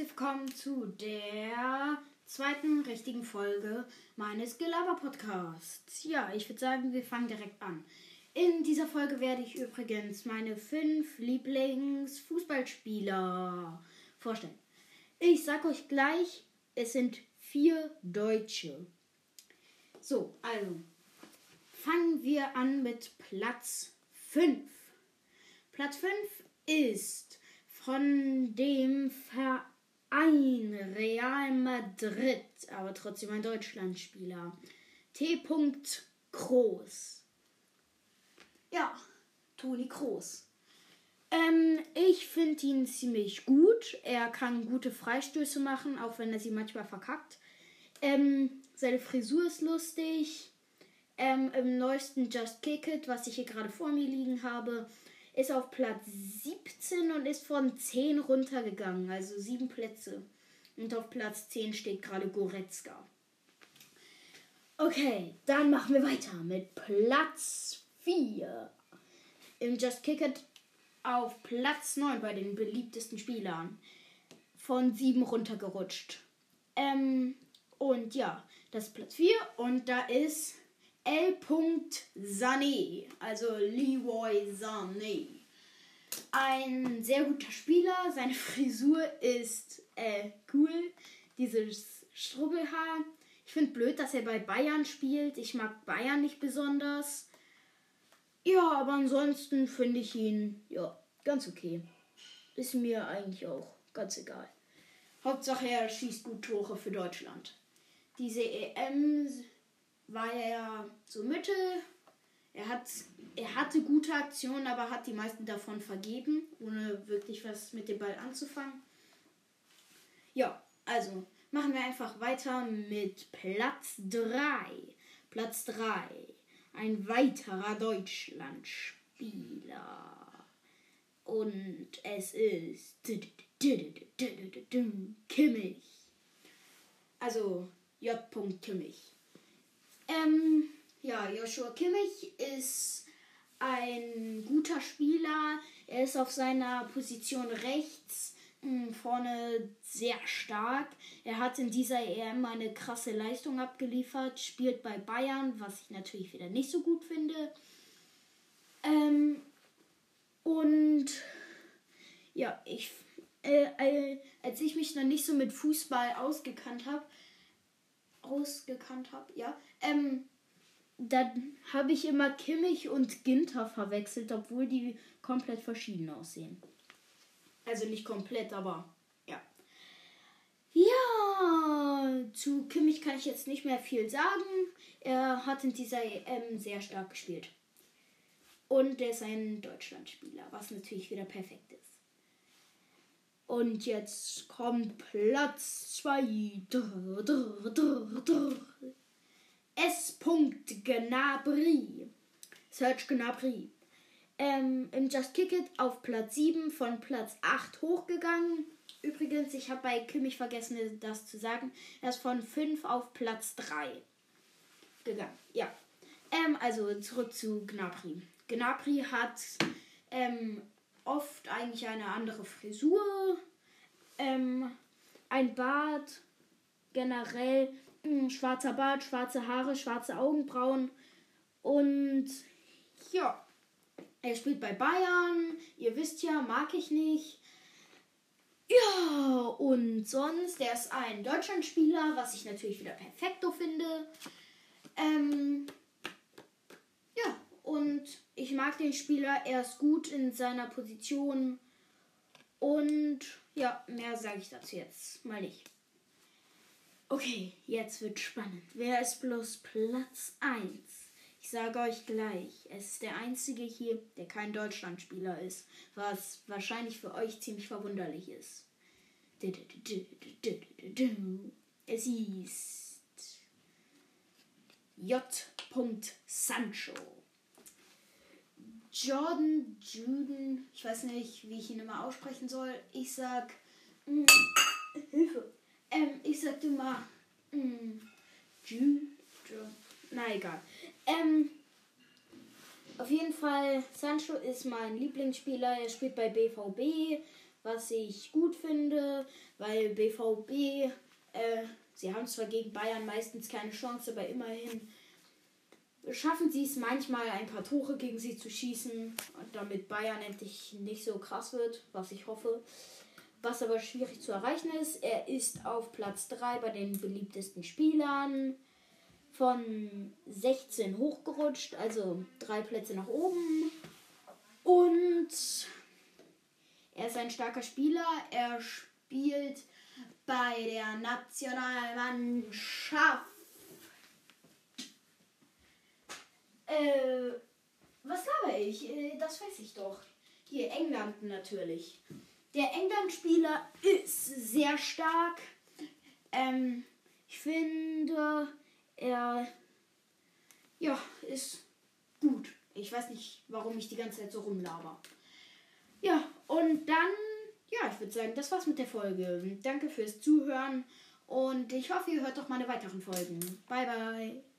herzlich willkommen zu der zweiten richtigen Folge meines Gelaber-Podcasts. Ja, ich würde sagen, wir fangen direkt an. In dieser Folge werde ich übrigens meine fünf Lieblingsfußballspieler vorstellen. Ich sag euch gleich, es sind vier Deutsche. So, also fangen wir an mit Platz 5. Platz 5 ist von dem Verein Real Madrid, aber trotzdem ein Deutschlandspieler. T. Kroos. Ja, Toni Kroos. Ähm, ich finde ihn ziemlich gut. Er kann gute Freistöße machen, auch wenn er sie manchmal verkackt. Ähm, seine Frisur ist lustig. Ähm, Im neuesten Just Kick It, was ich hier gerade vor mir liegen habe, ist auf Platz 17 und ist von 10 runtergegangen, also 7 Plätze. Und auf Platz 10 steht gerade Goretzka. Okay, dann machen wir weiter mit Platz 4. Im Just Kick It auf Platz 9 bei den beliebtesten Spielern. Von 7 runtergerutscht. Ähm, und ja, das ist Platz 4 und da ist L. Sané, also Leroy Sané. Ein sehr guter Spieler. Seine Frisur ist äh, cool. Dieses Strubbelhaar. Ich finde blöd, dass er bei Bayern spielt. Ich mag Bayern nicht besonders. Ja, aber ansonsten finde ich ihn ja ganz okay. Ist mir eigentlich auch ganz egal. Hauptsache er schießt gut Tore für Deutschland. Diese EM war er so mittel. Er, hat, er hatte gute Aktionen, aber hat die meisten davon vergeben, ohne wirklich was mit dem Ball anzufangen. Ja, also machen wir einfach weiter mit Platz 3. Platz 3. Ein weiterer Deutschlandspieler. Und es ist Kimmich. Also J. Kimmich. Ähm, ja, Joshua Kimmich ist ein guter Spieler. Er ist auf seiner Position rechts hm, vorne sehr stark. Er hat in dieser EM eine krasse Leistung abgeliefert, spielt bei Bayern, was ich natürlich wieder nicht so gut finde. Ähm, und ja, ich, äh, äh, als ich mich noch nicht so mit Fußball ausgekannt habe, ausgekannt habe, ja, ähm, dann habe ich immer Kimmich und Ginter verwechselt, obwohl die komplett verschieden aussehen. Also nicht komplett, aber ja. Ja, zu Kimmich kann ich jetzt nicht mehr viel sagen. Er hat in dieser EM sehr stark gespielt. Und er ist ein Deutschlandspieler, was natürlich wieder perfekt ist. Und jetzt kommt Platz 2. S. Gnabry. Search Gnabry. Ähm, Im Just Kick It auf Platz 7 von Platz 8 hochgegangen. Übrigens, ich habe bei Kimmich vergessen, das zu sagen. Er ist von 5 auf Platz 3 gegangen. Ja. Ähm, also zurück zu Gnabry. Gnabry hat ähm, oft eigentlich eine andere Frisur, ähm, ein Bart, generell mh, hm, schwarzer Bart, schwarze Haare, schwarze Augenbrauen und ja, er spielt bei Bayern, ihr wisst ja, mag ich nicht. Ja, und sonst, der ist ein Deutschlandspieler, was ich natürlich wieder perfekto finde. Ähm, ja, und ich mag den Spieler, er ist gut in seiner Position. Und ja, mehr sage ich dazu jetzt mal nicht. Okay, jetzt wird spannend. Wer ist bloß Platz 1? Ich sage euch gleich, es ist der einzige hier, der kein Deutschlandspieler ist, was wahrscheinlich für euch ziemlich verwunderlich ist. Es ist J. Sancho. Jordan Juden, ich weiß nicht, wie ich ihn immer aussprechen soll. Ich sag. Mh, mm, Hilfe. Ähm, ich sagte mal. Mh, mm, Jude. Na egal. Ähm, auf jeden Fall, Sancho ist mein Lieblingsspieler. Er spielt bei BVB was ich gut finde, weil BVB, äh, sie haben zwar gegen Bayern meistens keine Chance, aber immerhin schaffen sie es manchmal, ein paar Tore gegen sie zu schießen, damit Bayern endlich nicht so krass wird, was ich hoffe. Was aber schwierig zu erreichen ist, er ist auf Platz 3 bei den beliebtesten Spielern von 16 hochgerutscht, also drei Plätze nach oben. Und er ist ein starker Spieler. Er spielt bei der Nationalmannschaft. Äh, was glaube ich? Äh, das weiß ich doch. Hier, England natürlich. Der England-Spieler ist sehr stark. Ähm, ich finde, er ja, ist gut. Ich weiß nicht, warum ich die ganze Zeit so rumlaber. Ja, und dann, ja, ich würde sagen, das war's mit der Folge. Danke fürs Zuhören und ich hoffe, ihr hört auch meine weiteren Folgen. Bye, bye.